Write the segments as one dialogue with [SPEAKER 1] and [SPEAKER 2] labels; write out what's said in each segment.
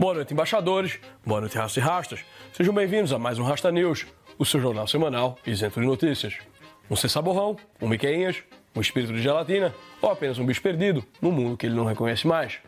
[SPEAKER 1] Boa noite, embaixadores. Boa noite, rastas e rastas. Sejam bem-vindos a mais um Rasta News, o seu jornal semanal isento de notícias. Um cessaborrão, um miqueinhas, um espírito de gelatina ou apenas um bicho perdido no mundo que ele não reconhece mais.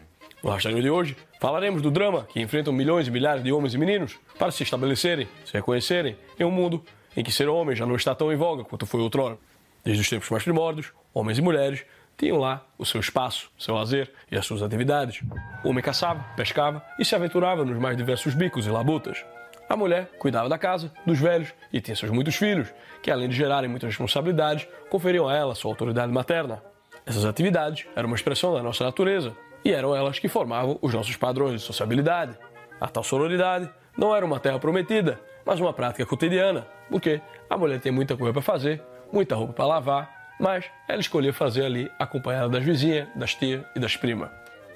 [SPEAKER 1] No Rasta News de hoje, falaremos do drama que enfrentam milhões e milhares de homens e meninos para se estabelecerem, se reconhecerem em um mundo em que ser homem já não está tão em voga quanto foi outrora. Desde os tempos mais primórdios, homens e mulheres tinham lá o seu espaço, seu lazer e as suas atividades. O homem caçava, pescava e se aventurava nos mais diversos bicos e labutas. A mulher cuidava da casa, dos velhos e tinha seus muitos filhos, que além de gerarem muitas responsabilidades, conferiam a ela sua autoridade materna. Essas atividades eram uma expressão da nossa natureza e eram elas que formavam os nossos padrões de sociabilidade. A tal sororidade não era uma terra prometida, mas uma prática cotidiana, porque a mulher tem muita coisa para fazer, muita roupa para lavar, mas ela escolheu fazer ali acompanhada das vizinhas, das tias e das primas.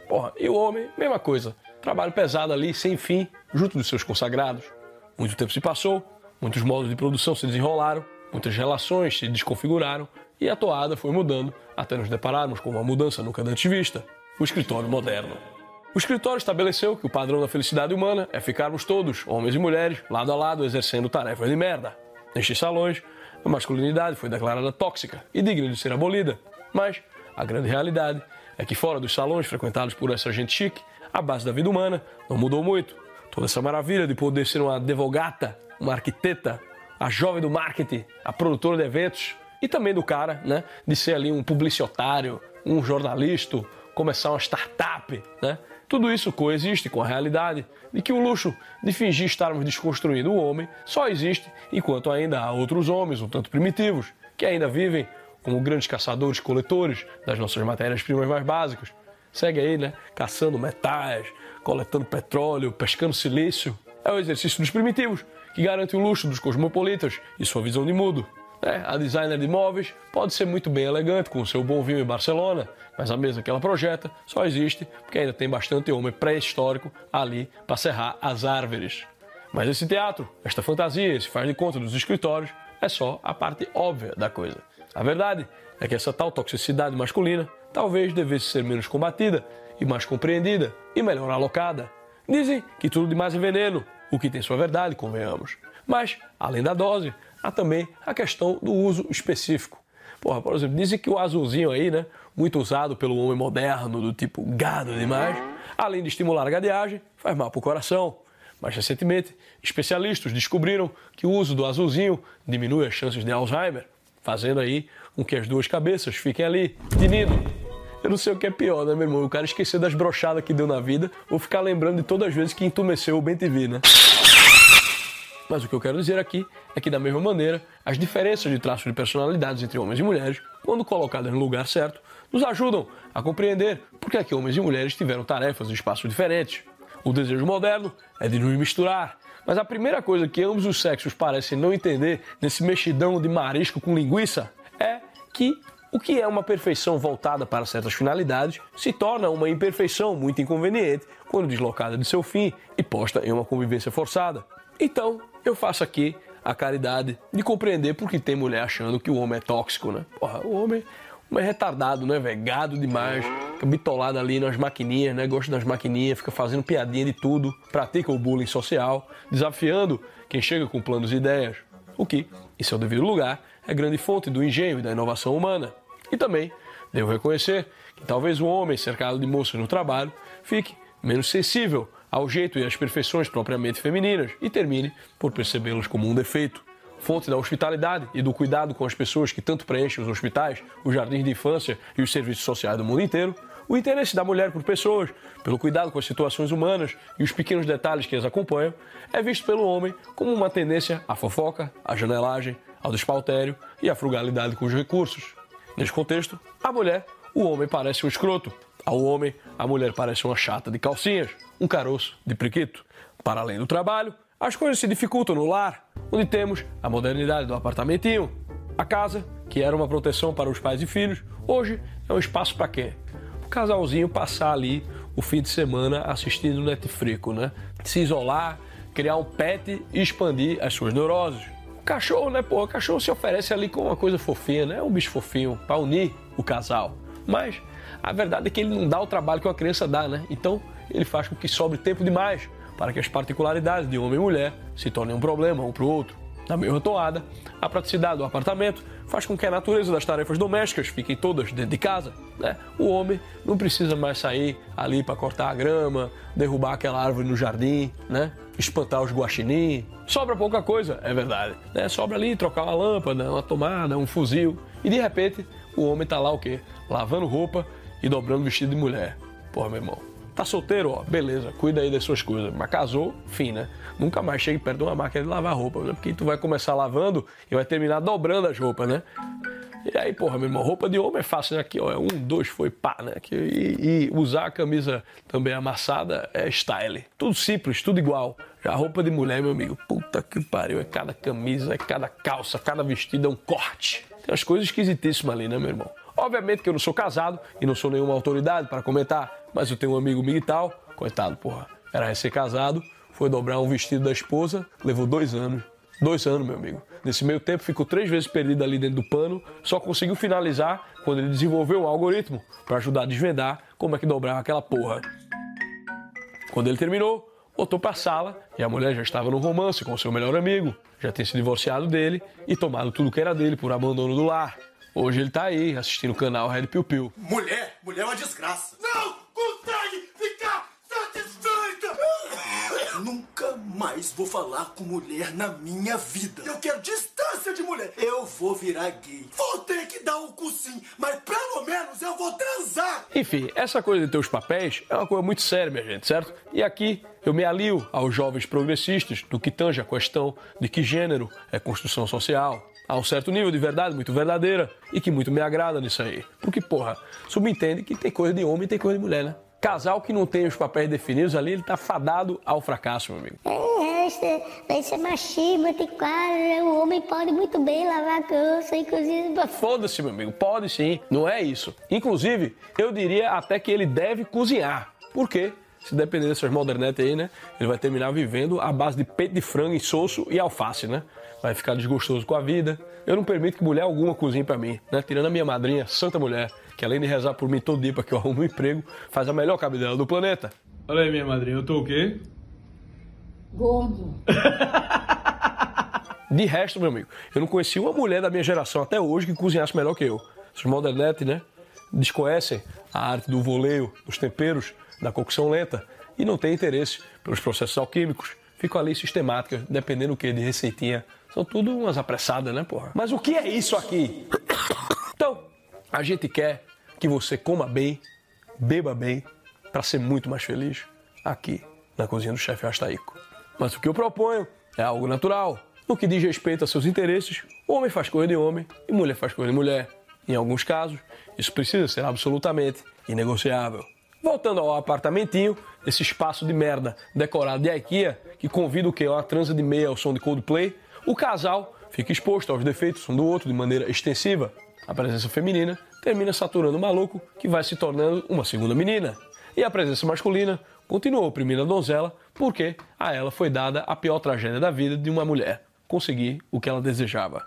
[SPEAKER 1] Porra, e o homem, mesma coisa. Trabalho pesado ali, sem fim, junto dos seus consagrados. Muito tempo se passou, muitos modos de produção se desenrolaram, muitas relações se desconfiguraram e a toada foi mudando até nos depararmos com uma mudança nunca antes vista: o escritório moderno. O escritório estabeleceu que o padrão da felicidade humana é ficarmos todos, homens e mulheres, lado a lado, exercendo tarefas de merda. Nestes salões, a masculinidade foi declarada tóxica e digna de ser abolida. Mas a grande realidade é que fora dos salões frequentados por essa gente chique, a base da vida humana não mudou muito. Toda essa maravilha de poder ser uma advogata, uma arquiteta, a jovem do marketing, a produtora de eventos e também do cara, né, de ser ali um publicitário, um jornalista, começar uma startup, né? Tudo isso coexiste com a realidade de que o luxo de fingir estarmos desconstruindo o homem só existe enquanto ainda há outros homens, um tanto primitivos, que ainda vivem como grandes caçadores-coletores das nossas matérias-primas mais básicas. Segue aí, né? Caçando metais, coletando petróleo, pescando silício. É o exercício dos primitivos que garante o luxo dos cosmopolitas e sua visão de mundo. É, a designer de móveis pode ser muito bem elegante com seu bom vinho em Barcelona, mas a mesa que ela projeta só existe porque ainda tem bastante homem pré-histórico ali para serrar as árvores. Mas esse teatro, esta fantasia, esse faz de conta dos escritórios, é só a parte óbvia da coisa. A verdade é que essa tal toxicidade masculina talvez devesse ser menos combatida e mais compreendida e melhor alocada. Dizem que tudo demais é veneno, o que tem sua verdade, convenhamos. Mas, além da dose, há também a questão do uso específico. Porra, por exemplo, dizem que o azulzinho aí, né, muito usado pelo homem moderno, do tipo gado demais, além de estimular a gadeagem, faz mal para o coração. Mais recentemente, especialistas descobriram que o uso do azulzinho diminui as chances de Alzheimer, fazendo aí com que as duas cabeças fiquem ali, de nido. Eu não sei o que é pior, né, meu irmão? O cara esquecer das brochadas que deu na vida ou ficar lembrando de todas as vezes que entumeceu o TV, né? Mas o que eu quero dizer aqui é que, da mesma maneira, as diferenças de traços de personalidades entre homens e mulheres, quando colocadas no lugar certo, nos ajudam a compreender por que, é que homens e mulheres tiveram tarefas e espaços diferentes. O desejo moderno é de nos misturar, mas a primeira coisa que ambos os sexos parecem não entender nesse mexidão de marisco com linguiça é que o que é uma perfeição voltada para certas finalidades se torna uma imperfeição muito inconveniente quando deslocada de seu fim e posta em uma convivência forçada. Então, eu faço aqui a caridade de compreender por que tem mulher achando que o homem é tóxico, né? Porra, o homem, o homem é retardado, né, velho? Gado demais, fica bitolado ali nas maquininhas, né? Gosta das maquininhas, fica fazendo piadinha de tudo, pratica o bullying social, desafiando quem chega com planos e ideias. O que, em seu devido lugar, é grande fonte do engenho e da inovação humana. E também devo reconhecer que talvez o homem cercado de moças no trabalho fique menos sensível ao jeito e às perfeições propriamente femininas e termine por percebê-las como um defeito. fonte da hospitalidade e do cuidado com as pessoas que tanto preenchem os hospitais, os jardins de infância e os serviços sociais do mundo inteiro, o interesse da mulher por pessoas, pelo cuidado com as situações humanas e os pequenos detalhes que as acompanham, é visto pelo homem como uma tendência à fofoca, à janelagem, ao despautério e à frugalidade com os recursos. Neste contexto, a mulher, o homem parece um escroto. Ao homem, a mulher parece uma chata de calcinhas, um caroço de priquito. Para além do trabalho, as coisas se dificultam no lar, onde temos a modernidade do apartamentinho. A casa, que era uma proteção para os pais e filhos, hoje é um espaço para quê? O casalzinho passar ali o fim de semana assistindo Netflix, né? Se isolar, criar um pet e expandir as suas neuroses. O cachorro, né, pô? O cachorro se oferece ali com uma coisa fofinha, né? Um bicho fofinho, para unir o casal. Mas a verdade é que ele não dá o trabalho que uma criança dá, né? Então ele faz com que sobre tempo demais para que as particularidades de homem e mulher se tornem um problema um para o outro. Na mesma toada, a praticidade do apartamento faz com que a natureza das tarefas domésticas fiquem todas dentro de casa. Né? O homem não precisa mais sair ali para cortar a grama, derrubar aquela árvore no jardim, né? espantar os guaxinim. Sobra pouca coisa, é verdade. Né? Sobra ali trocar uma lâmpada, uma tomada, um fuzil. E de repente, o homem está lá o quê? Lavando roupa e dobrando vestido de mulher. Porra, meu irmão. Tá solteiro, ó, beleza, cuida aí das suas coisas. Mas casou, fim, né? Nunca mais chegue perto de uma máquina de lavar roupa, né? Porque tu vai começar lavando e vai terminar dobrando as roupas, né? E aí, porra, meu irmão, roupa de homem é fácil, né? Aqui, ó, é um, dois, foi pá, né? Aqui, e, e, usar a camisa também amassada é style. Tudo simples, tudo igual. Já roupa de mulher, meu amigo, puta que pariu, é cada camisa, é cada calça, cada vestido é um corte. Tem umas coisas esquisitíssimas ali, né, meu irmão? Obviamente que eu não sou casado e não sou nenhuma autoridade para comentar, mas eu tenho um amigo tal, coitado, porra, era recém-casado, foi dobrar um vestido da esposa, levou dois anos. Dois anos, meu amigo. Nesse meio tempo ficou três vezes perdido ali dentro do pano, só conseguiu finalizar quando ele desenvolveu um algoritmo para ajudar a desvendar como é que dobrava aquela porra. Quando ele terminou, voltou para a sala e a mulher já estava no romance com seu melhor amigo, já tinha se divorciado dele e tomado tudo que era dele por abandono do lar. Hoje ele tá aí assistindo o canal Red Piu Piu.
[SPEAKER 2] Mulher, mulher é uma desgraça.
[SPEAKER 3] Não consegue ficar satisfeita.
[SPEAKER 2] Nunca mais vou falar com mulher na minha vida. Eu quero distância de mulher. Eu vou virar gay.
[SPEAKER 3] Vou ter que dar um cocinho, mas pelo menos eu vou transar.
[SPEAKER 1] Enfim, essa coisa de ter os papéis é uma coisa muito séria, minha gente, certo? E aqui eu me alio aos jovens progressistas do que tange a questão de que gênero é construção social, Há um certo nível de verdade muito verdadeira e que muito me agrada nisso aí. Porque, porra, subentende que tem coisa de homem e tem coisa de mulher, né? Casal que não tem os papéis definidos ali, ele tá fadado ao fracasso, meu amigo.
[SPEAKER 4] É, isso ser machismo, tem quadro, o homem pode muito bem lavar a calça, inclusive...
[SPEAKER 1] Foda-se, meu amigo, pode sim, não é isso. Inclusive, eu diria até que ele deve cozinhar. Por quê? se depender dessas modernetes aí, né? Ele vai terminar vivendo à base de peito de frango e soço e alface, né? Vai ficar desgostoso com a vida. Eu não permito que mulher alguma cozinhe para mim, né? Tirando a minha madrinha, Santa Mulher, que além de rezar por mim todo dia para que eu arrume um emprego, faz a melhor cabidela do planeta. Olha aí, minha madrinha, eu tô o quê?
[SPEAKER 4] Gordo.
[SPEAKER 1] de resto, meu amigo, eu não conheci uma mulher da minha geração até hoje que cozinhasse melhor que eu. Essas modernetes, né? Desconhecem a arte do voleio, dos temperos, da cocção lenta e não tem interesse pelos processos alquímicos. Ficam ali sistemáticas, dependendo do que, de receitinha. São tudo umas apressadas, né, porra? Mas o que é isso aqui? Então, a gente quer que você coma bem, beba bem, para ser muito mais feliz aqui na cozinha do chefe Astaico. Mas o que eu proponho é algo natural. No que diz respeito a seus interesses, homem faz coisa de homem e mulher faz coisa de mulher. Em alguns casos, isso precisa ser absolutamente inegociável. Voltando ao apartamentinho, esse espaço de merda decorado de IKEA, que convida o que? Uma transa de meia ao som de Coldplay, o casal fica exposto aos defeitos um do outro de maneira extensiva. A presença feminina termina saturando o maluco, que vai se tornando uma segunda menina. E a presença masculina continua oprimindo a donzela, porque a ela foi dada a pior tragédia da vida de uma mulher: conseguir o que ela desejava.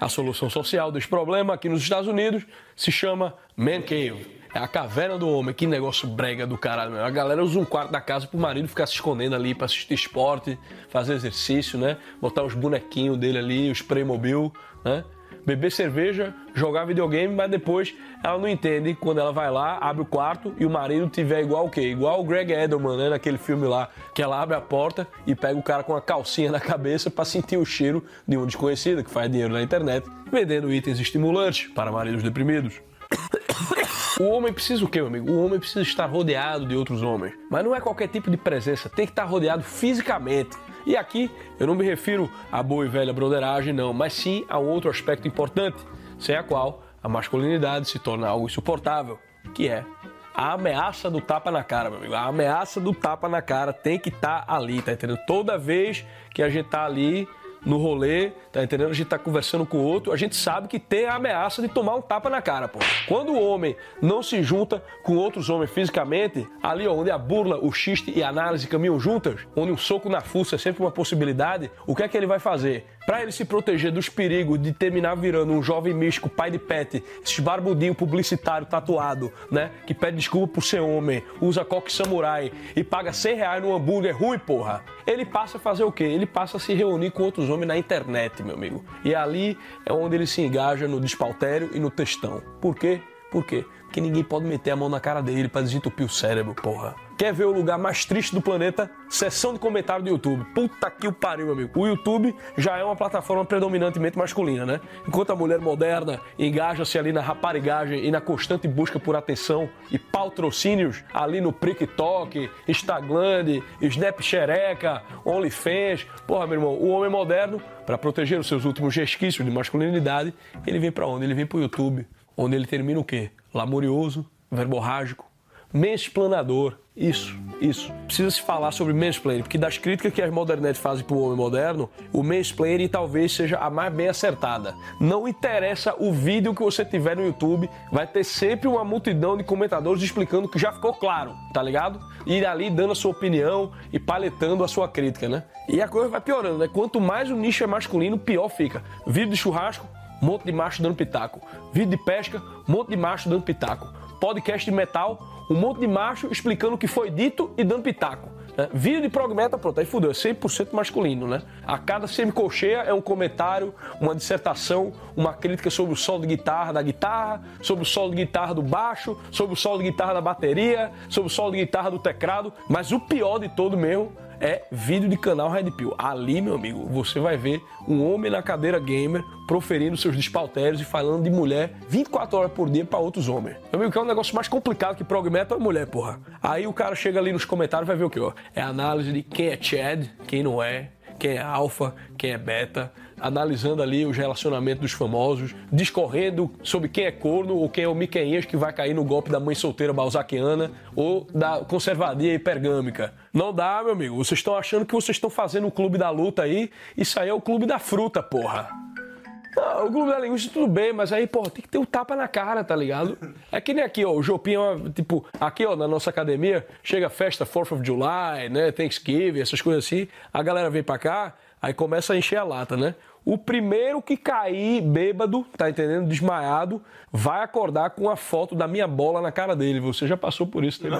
[SPEAKER 1] A solução social desse problema aqui nos Estados Unidos se chama Man Cave é a caverna do homem. Que negócio brega do caralho, meu. A galera usa um quarto da casa pro marido ficar se escondendo ali pra assistir esporte, fazer exercício, né? Botar os bonequinhos dele ali, os Playmobil, né? beber cerveja, jogar videogame, mas depois ela não entende quando ela vai lá, abre o quarto e o marido tiver igual o quê? Igual o Greg Edelman, né? Naquele filme lá, que ela abre a porta e pega o cara com a calcinha na cabeça para sentir o cheiro de um desconhecido que faz dinheiro na internet, vendendo itens estimulantes para maridos deprimidos. O homem precisa o quê, meu amigo? O homem precisa estar rodeado de outros homens. Mas não é qualquer tipo de presença, tem que estar rodeado fisicamente. E aqui eu não me refiro à boa e velha broderagem, não, mas sim a um outro aspecto importante, sem a qual a masculinidade se torna algo insuportável, que é a ameaça do tapa na cara, meu amigo. A ameaça do tapa na cara tem que estar tá ali, tá entendendo? Toda vez que a gente tá ali no rolê, tá entendendo? A gente tá conversando com o outro, a gente sabe que tem a ameaça de tomar um tapa na cara, pô. Quando o homem não se junta com outros homens fisicamente, ali onde a burla, o xiste e a análise caminham juntas, onde um soco na fuça é sempre uma possibilidade, o que é que ele vai fazer? Para ele se proteger dos perigos de terminar virando um jovem místico, pai de pet, esses barbudinho publicitário tatuado, né? Que pede desculpa por ser homem, usa coque samurai e paga 100 reais no hambúrguer ruim, porra. Ele passa a fazer o quê? Ele passa a se reunir com outros homens na internet, meu amigo. E ali é onde ele se engaja no despautério e no textão. Por quê? Por quê? Porque ninguém pode meter a mão na cara dele para desentupir o cérebro, porra. Quer ver o lugar mais triste do planeta? Seção de comentário do YouTube. Puta que o pariu, meu amigo. O YouTube já é uma plataforma predominantemente masculina, né? Enquanto a mulher moderna engaja-se ali na raparigagem e na constante busca por atenção e patrocínios ali no TikTok, Instagram, Snapchat, OnlyFans. Porra, meu irmão, o homem moderno, para proteger os seus últimos resquícios de masculinidade, ele vem para onde? Ele vem pro YouTube, onde ele termina o quê? Lamorioso, verborrágico, Mensplanador. Isso, isso. Precisa se falar sobre mansplaining, porque das críticas que as modernetes fazem para o homem moderno, o mansplaining talvez seja a mais bem acertada. Não interessa o vídeo que você tiver no YouTube, vai ter sempre uma multidão de comentadores explicando que já ficou claro, tá ligado? E ali dando a sua opinião e paletando a sua crítica, né? E a coisa vai piorando, né? Quanto mais o nicho é masculino, pior fica. Vídeo de churrasco, monte de macho dando pitaco. Vídeo de pesca, monte de macho dando pitaco. Podcast de metal, um monte de macho explicando o que foi dito e dando pitaco. Né? Vídeo de prog metal, pronto, aí fudeu, é 100% masculino, né? A cada semicolcheia é um comentário, uma dissertação, uma crítica sobre o solo de guitarra da guitarra, sobre o solo de guitarra do baixo, sobre o solo de guitarra da bateria, sobre o solo de guitarra do teclado, mas o pior de todo mesmo é vídeo de canal Red Pill. Ali, meu amigo, você vai ver um homem na cadeira gamer proferindo seus despautérios e falando de mulher 24 horas por dia para outros homens. Meu amigo, que é um negócio mais complicado que prog metal é mulher, porra. Aí o cara chega ali nos comentários e vai ver o que, ó? É análise de quem é Chad, quem não é, quem é alfa, quem é beta, analisando ali os relacionamentos dos famosos, discorrendo sobre quem é corno ou quem é o Miqueinhas que vai cair no golpe da mãe solteira balzaquiana ou da conservadia hipergâmica. Não dá, meu amigo. Vocês estão achando que vocês estão fazendo o clube da luta aí? Isso aí é o clube da fruta, porra. Não, o clube da linguiça tudo bem, mas aí, pô, tem que ter um tapa na cara, tá ligado? É que nem aqui, ó, o Jopinho, tipo, aqui, ó, na nossa academia, chega festa 4th of July, né, Thanksgiving, essas coisas assim, a galera vem pra cá, aí começa a encher a lata, né? O primeiro que cair bêbado, tá entendendo? Desmaiado, vai acordar com a foto da minha bola na cara dele. Você já passou por isso, tem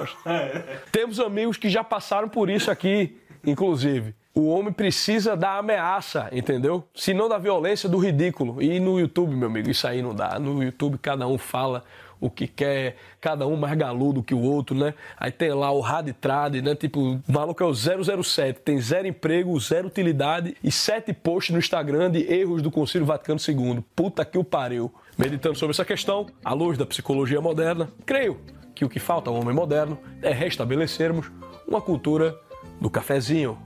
[SPEAKER 1] Temos amigos que já passaram por isso aqui, inclusive. O homem precisa da ameaça, entendeu? Se não da violência, do ridículo. E no YouTube, meu amigo, isso aí não dá. No YouTube cada um fala o que quer, cada um mais galudo que o outro, né? Aí tem lá o Raditrade, né? Tipo, o maluco é o 007, tem zero emprego, zero utilidade e sete posts no Instagram de erros do Concílio Vaticano II. Puta que o pariu. Meditando sobre essa questão, à luz da psicologia moderna, creio que o que falta ao homem moderno é restabelecermos uma cultura do cafezinho,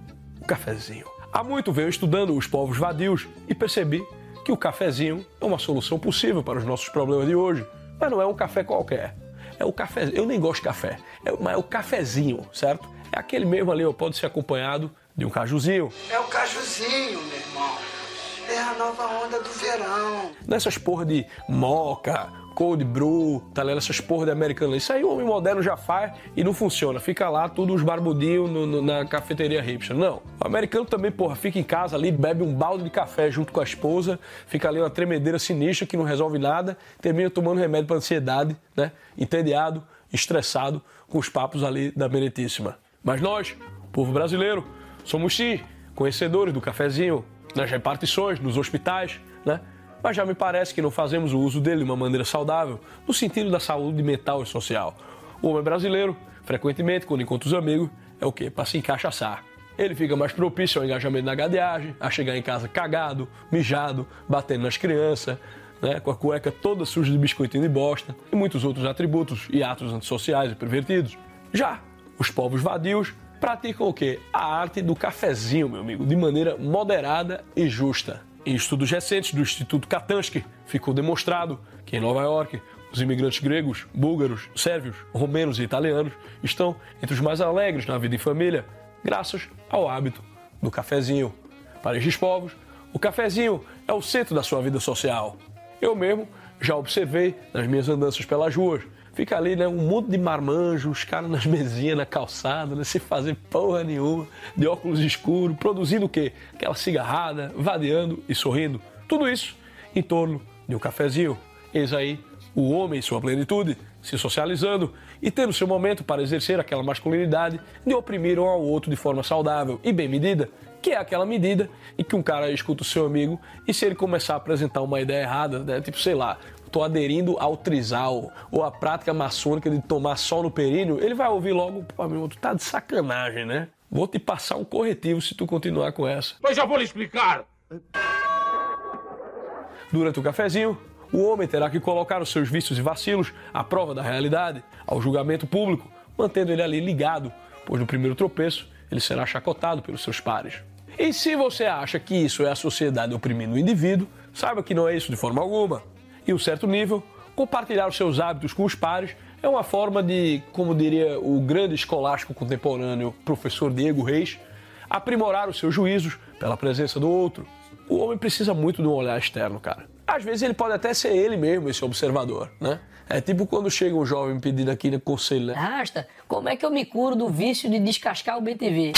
[SPEAKER 1] cafezinho. Há muito venho estudando os povos vadios e percebi que o cafezinho é uma solução possível para os nossos problemas de hoje. Mas não é um café qualquer. É o café. Eu nem gosto de café, é, mas é o cafezinho, certo? É aquele mesmo ali, pode ser acompanhado de um cajuzinho.
[SPEAKER 5] É o cajuzinho, meu irmão. É a nova onda do verão.
[SPEAKER 1] Nessas porra de moca, cold brew, tá ligado? Essas porra de americano. Isso aí o homem moderno já faz e não funciona. Fica lá tudo os barbudinhos na cafeteria hipster. Não. O americano também, porra, fica em casa ali, bebe um balde de café junto com a esposa, fica ali uma tremedeira sinistra que não resolve nada, termina tomando remédio para ansiedade, né? Entediado, estressado com os papos ali da Benetíssima. Mas nós, povo brasileiro, somos sim conhecedores do cafezinho nas repartições, nos hospitais, né? Mas já me parece que não fazemos o uso dele de uma maneira saudável, no sentido da saúde mental e social. O homem brasileiro, frequentemente, quando encontra os amigos, é o quê? Para se encaixaçar. Ele fica mais propício ao engajamento na gadeagem, a chegar em casa cagado, mijado, batendo nas crianças, né, com a cueca toda suja de biscoitinho de bosta e muitos outros atributos e atos antissociais e pervertidos. Já os povos vadios praticam o quê? A arte do cafezinho, meu amigo, de maneira moderada e justa. Em estudos recentes do Instituto Katansky, ficou demonstrado que em Nova York, os imigrantes gregos, búlgaros, sérvios, romenos e italianos estão entre os mais alegres na vida em família, graças ao hábito do cafezinho. Para estes povos, o cafezinho é o centro da sua vida social. Eu mesmo já observei nas minhas andanças pelas ruas. Fica ali, né, um monte de marmanjos, os caras nas mesinhas, na calçada, né, sem fazer porra nenhuma, de óculos escuros, produzindo o quê? Aquela cigarrada, vadeando e sorrindo. Tudo isso em torno de um cafezinho. Eis aí o homem em sua plenitude, se socializando e tendo seu momento para exercer aquela masculinidade de oprimir um ao outro de forma saudável e bem medida, que é aquela medida em que um cara escuta o seu amigo e se ele começar a apresentar uma ideia errada, né, tipo, sei lá, tô aderindo ao trisal ou à prática maçônica de tomar sol no períneo, ele vai ouvir logo, pô, meu, tu tá de sacanagem, né? Vou te passar um corretivo se tu continuar com essa.
[SPEAKER 6] Mas já vou lhe explicar.
[SPEAKER 1] Durante o cafezinho, o homem terá que colocar os seus vícios e vacilos à prova da realidade, ao julgamento público, mantendo ele ali ligado, pois no primeiro tropeço ele será chacotado pelos seus pares. E se você acha que isso é a sociedade oprimindo o indivíduo, saiba que não é isso de forma alguma. Em um certo nível, compartilhar os seus hábitos com os pares é uma forma de, como diria o grande escolástico contemporâneo professor Diego Reis, aprimorar os seus juízos pela presença do outro. O homem precisa muito de um olhar externo, cara. Às vezes ele pode até ser ele mesmo esse observador, né? É tipo quando chega um jovem pedindo aqui no conselho, né?
[SPEAKER 7] Rasta, como é que eu me curo do vício de descascar o BTV?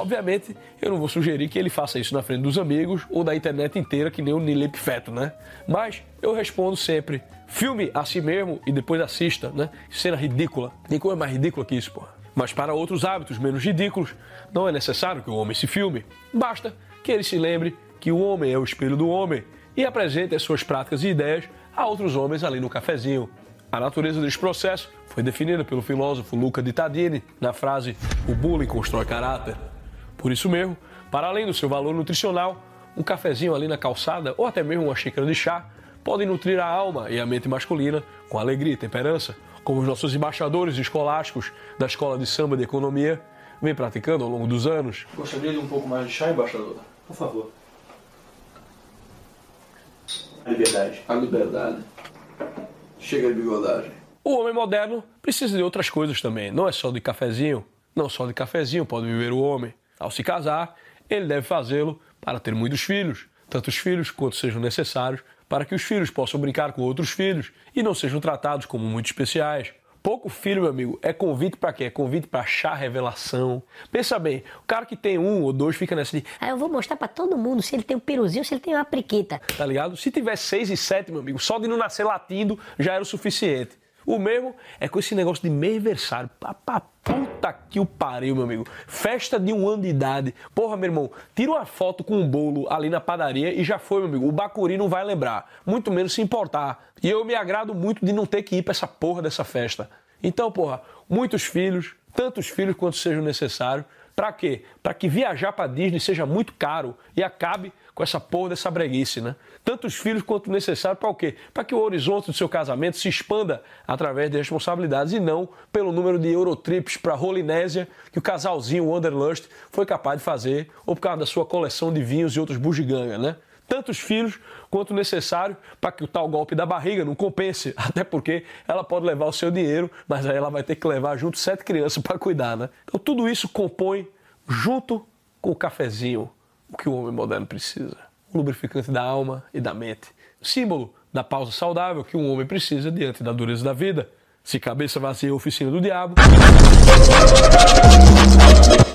[SPEAKER 1] Obviamente, eu não vou sugerir que ele faça isso na frente dos amigos ou da internet inteira, que nem o Nilep Feto, né? Mas eu respondo sempre: filme a si mesmo e depois assista, né? Cena ridícula. Tem coisa mais ridícula que isso, pô. Mas para outros hábitos menos ridículos, não é necessário que o homem se filme. Basta que ele se lembre que o homem é o espelho do homem e apresente as suas práticas e ideias a outros homens ali no cafezinho. A natureza deste processo foi definida pelo filósofo Luca di Tadini na frase: "O bullying constrói caráter". Por isso mesmo, para além do seu valor nutricional, um cafezinho ali na calçada ou até mesmo uma xícara de chá podem nutrir a alma e a mente masculina com alegria e temperança, como os nossos embaixadores escolásticos da Escola de Samba de Economia vêm praticando ao longo dos anos.
[SPEAKER 8] Gostaria de um pouco mais de chá, embaixador? Por favor. A liberdade.
[SPEAKER 1] A liberdade.
[SPEAKER 8] Chega de bigodagem.
[SPEAKER 1] O homem moderno precisa de outras coisas também, não é só de cafezinho. Não só de cafezinho pode viver o homem. Ao se casar, ele deve fazê-lo para ter muitos filhos, tantos filhos quanto sejam necessários, para que os filhos possam brincar com outros filhos e não sejam tratados como muito especiais. Pouco filho, meu amigo, é convite para quê? É convite para achar revelação. Pensa bem, o cara que tem um ou dois fica nessa de.
[SPEAKER 4] Aí eu vou mostrar para todo mundo se ele tem um peruzinho, se ele tem uma priquita.
[SPEAKER 1] Tá ligado? Se tiver seis e sete, meu amigo, só de não nascer latindo já era o suficiente. O mesmo é com esse negócio de meio aniversário. Pra puta que o pariu, meu amigo. Festa de um ano de idade. Porra, meu irmão, tira uma foto com um bolo ali na padaria e já foi, meu amigo. O Bacuri não vai lembrar, muito menos se importar. E eu me agrado muito de não ter que ir pra essa porra dessa festa. Então, porra, muitos filhos, tantos filhos quanto sejam necessários. Pra quê? Pra que viajar pra Disney seja muito caro e acabe com essa porra dessa breguice, né? Tantos filhos quanto necessário para o quê? Para que o horizonte do seu casamento se expanda através de responsabilidades e não pelo número de Eurotrips para Rolinésia que o casalzinho Wanderlust foi capaz de fazer ou por causa da sua coleção de vinhos e outros bugigangas, né? Tantos filhos quanto necessário para que o tal golpe da barriga não compense, até porque ela pode levar o seu dinheiro, mas aí ela vai ter que levar junto sete crianças para cuidar, né? Então tudo isso compõe, junto com o cafezinho, o que o homem moderno precisa. O lubrificante da alma e da mente. Símbolo da pausa saudável que um homem precisa diante da dureza da vida. Se cabeça vazia oficina do diabo.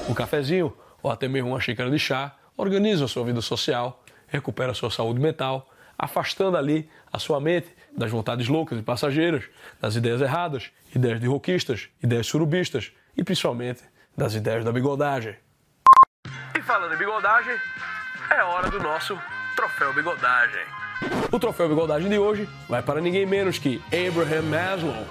[SPEAKER 1] Um cafezinho ou até mesmo uma xícara de chá organiza a sua vida social, recupera a sua saúde mental, afastando ali a sua mente das vontades loucas e passageiras, das ideias erradas, ideias de roquistas, ideias surubistas e principalmente das ideias da bigodagem. E falando em bigodagem, é hora do nosso Troféu Bigodagem. O Troféu Bigodagem de hoje vai para ninguém menos que Abraham Maslow,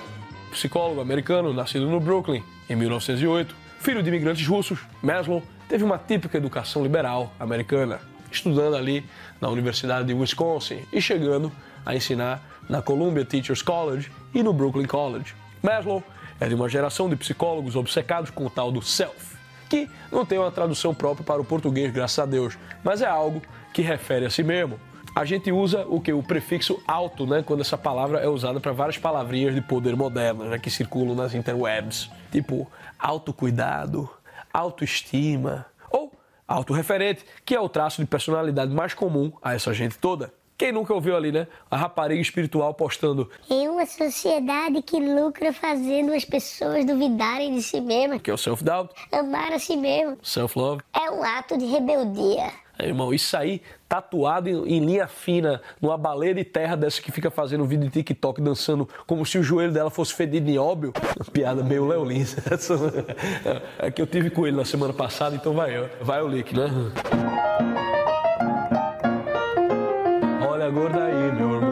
[SPEAKER 1] psicólogo americano nascido no Brooklyn em 1908, filho de imigrantes russos. Maslow teve uma típica educação liberal americana, estudando ali na Universidade de Wisconsin e chegando a ensinar na Columbia Teachers College e no Brooklyn College. Maslow é de uma geração de psicólogos obcecados com o tal do self, que não tem uma tradução própria para o português, graças a Deus, mas é algo que refere a si mesmo. A gente usa o que o prefixo auto, né, quando essa palavra é usada para várias palavrinhas de poder moderno, né, que circulam nas interwebs, tipo autocuidado, autoestima autorreferente, que é o traço de personalidade mais comum a essa gente toda. Quem nunca ouviu ali, né? A rapariga espiritual postando.
[SPEAKER 4] Em uma sociedade que lucra fazendo as pessoas duvidarem de si mesmas.
[SPEAKER 1] Que é o self-doubt.
[SPEAKER 4] Amar a si mesmo.
[SPEAKER 1] Self-love.
[SPEAKER 4] É um ato de rebeldia.
[SPEAKER 1] É, irmão, isso aí tatuado em, em, linha fina, numa baleia de terra dessa que fica fazendo vídeo de TikTok dançando como se o joelho dela fosse fedido em óbvio. Piada meio Léo Lins. É que eu tive com ele na semana passada, então vai, vai o link, né? Olha a gorda aí, meu irmão.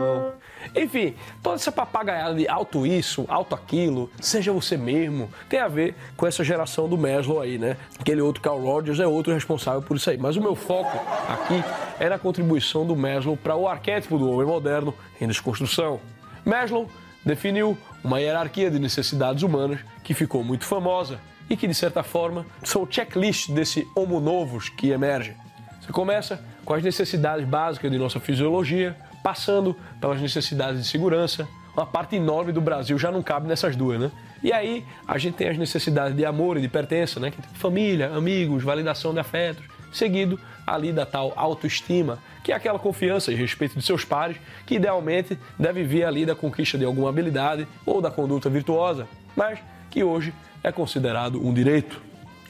[SPEAKER 1] Enfim, toda essa papagaiada de alto isso, alto aquilo, seja você mesmo, tem a ver com essa geração do Maslow aí, né? Aquele outro Carl Rogers é outro responsável por isso aí. Mas o meu foco aqui é na contribuição do Maslow para o arquétipo do homem moderno em desconstrução. Maslow definiu uma hierarquia de necessidades humanas que ficou muito famosa e que, de certa forma, são checklists desse homo novos que emerge. Você começa com as necessidades básicas de nossa fisiologia, passando pelas necessidades de segurança. Uma parte enorme do Brasil já não cabe nessas duas, né? E aí a gente tem as necessidades de amor e de pertença, né? Família, amigos, validação de afetos, seguido ali da tal autoestima, que é aquela confiança e respeito de seus pares, que idealmente deve vir ali da conquista de alguma habilidade ou da conduta virtuosa, mas que hoje é considerado um direito.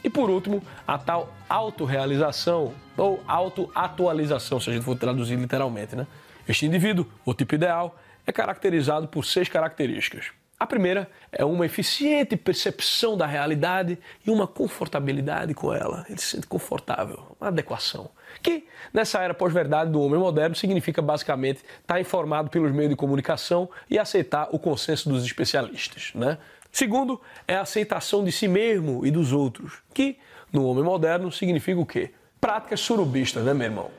[SPEAKER 1] E por último, a tal autorrealização ou autoatualização, se a gente for traduzir literalmente, né? Este indivíduo, o tipo ideal, é caracterizado por seis características. A primeira é uma eficiente percepção da realidade e uma confortabilidade com ela. Ele se sente confortável, uma adequação. Que, nessa era pós-verdade do homem moderno, significa basicamente estar informado pelos meios de comunicação e aceitar o consenso dos especialistas. Né? Segundo, é a aceitação de si mesmo e dos outros, que, no homem moderno, significa o quê? Práticas surubistas, né, meu irmão?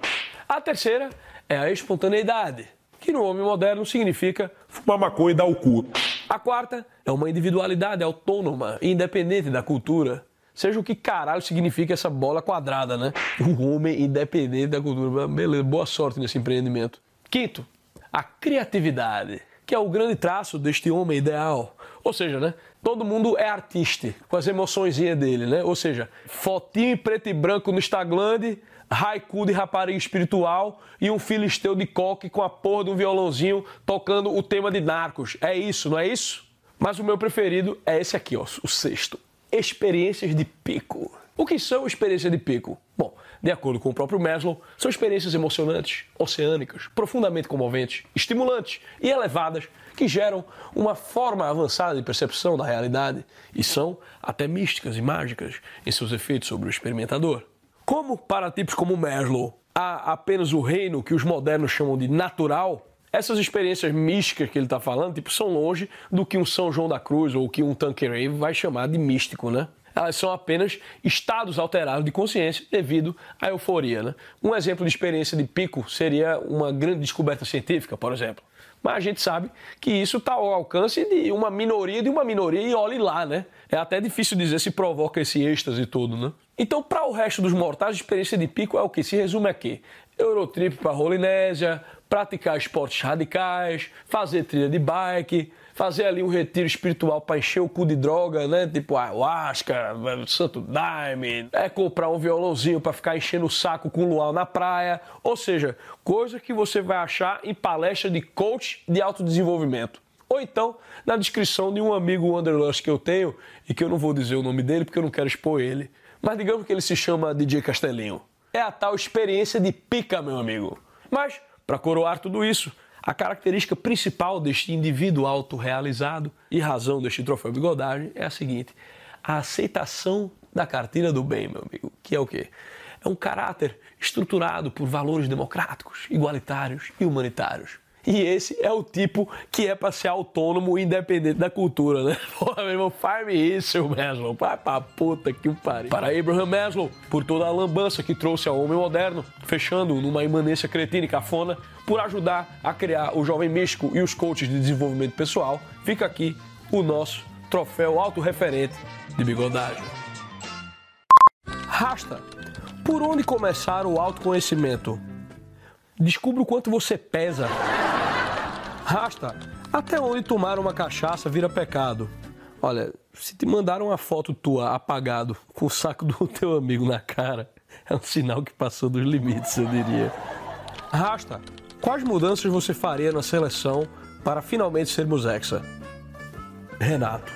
[SPEAKER 1] A terceira é a espontaneidade, que no homem moderno significa fumar maconha e dar o cu. A quarta é uma individualidade autônoma e independente da cultura. Seja o que caralho significa essa bola quadrada, né? Um homem independente da cultura. Beleza, boa sorte nesse empreendimento. Quinto, a criatividade, que é o grande traço deste homem ideal. Ou seja, né? Todo mundo é artista, com as emoções dele, né? Ou seja, fotinho preto e branco no Instagram, haiku de rapariga espiritual e um filisteu de coque com a porra de um violãozinho tocando o tema de Narcos. É isso, não é isso? Mas o meu preferido é esse aqui, ó, o sexto. Experiências de pico. O que são experiências de pico? Bom, de acordo com o próprio Maslow, são experiências emocionantes, oceânicas, profundamente comoventes, estimulantes e elevadas que geram uma forma avançada de percepção da realidade e são até místicas e mágicas em seus efeitos sobre o experimentador. Como para tipos como Maslow há apenas o reino que os modernos chamam de natural, essas experiências místicas que ele está falando tipo, são longe do que um São João da Cruz ou que um Tanqueray vai chamar de místico, né? Elas são apenas estados alterados de consciência devido à euforia. Né? Um exemplo de experiência de pico seria uma grande descoberta científica, por exemplo. Mas a gente sabe que isso está ao alcance de uma minoria de uma minoria e olhe lá, né? É até difícil dizer se provoca esse êxtase todo, né? Então, para o resto dos mortais, a experiência de pico é o que? Se resume a quê? Eurotrip para Rolinésia, praticar esportes radicais, fazer trilha de bike, fazer ali um retiro espiritual para encher o cu de droga, né? Tipo ayahuasca, santo daime, é comprar um violãozinho para ficar enchendo o saco com luau na praia, ou seja, coisa que você vai achar em palestra de coach de autodesenvolvimento. Ou então na descrição de um amigo Wanderlust que eu tenho e que eu não vou dizer o nome dele porque eu não quero expor ele, mas digamos que ele se chama DJ Castelinho. É a tal experiência de pica, meu amigo. Mas, para coroar tudo isso, a característica principal deste indivíduo autorrealizado e razão deste troféu bigodagem é a seguinte: a aceitação da cartilha do bem, meu amigo. Que é o quê? é um caráter estruturado por valores democráticos, igualitários e humanitários. E esse é o tipo que é para ser autônomo independente da cultura, né? Porra, meu irmão, faz-me isso, Maslow. Vai pra puta que pariu. Para Abraham Maslow, por toda a lambança que trouxe ao homem moderno, fechando numa imanência cretina e cafona, por ajudar a criar o jovem místico e os coaches de desenvolvimento pessoal, fica aqui o nosso troféu autorreferente de bigodagem. Rasta. Por onde começar o autoconhecimento? Descubra o quanto você pesa. Rasta. Até onde tomar uma cachaça vira pecado. Olha, se te mandaram uma foto tua apagado com o saco do teu amigo na cara, é um sinal que passou dos limites, eu diria. Rasta. Quais mudanças você faria na seleção para finalmente sermos hexa? Renato.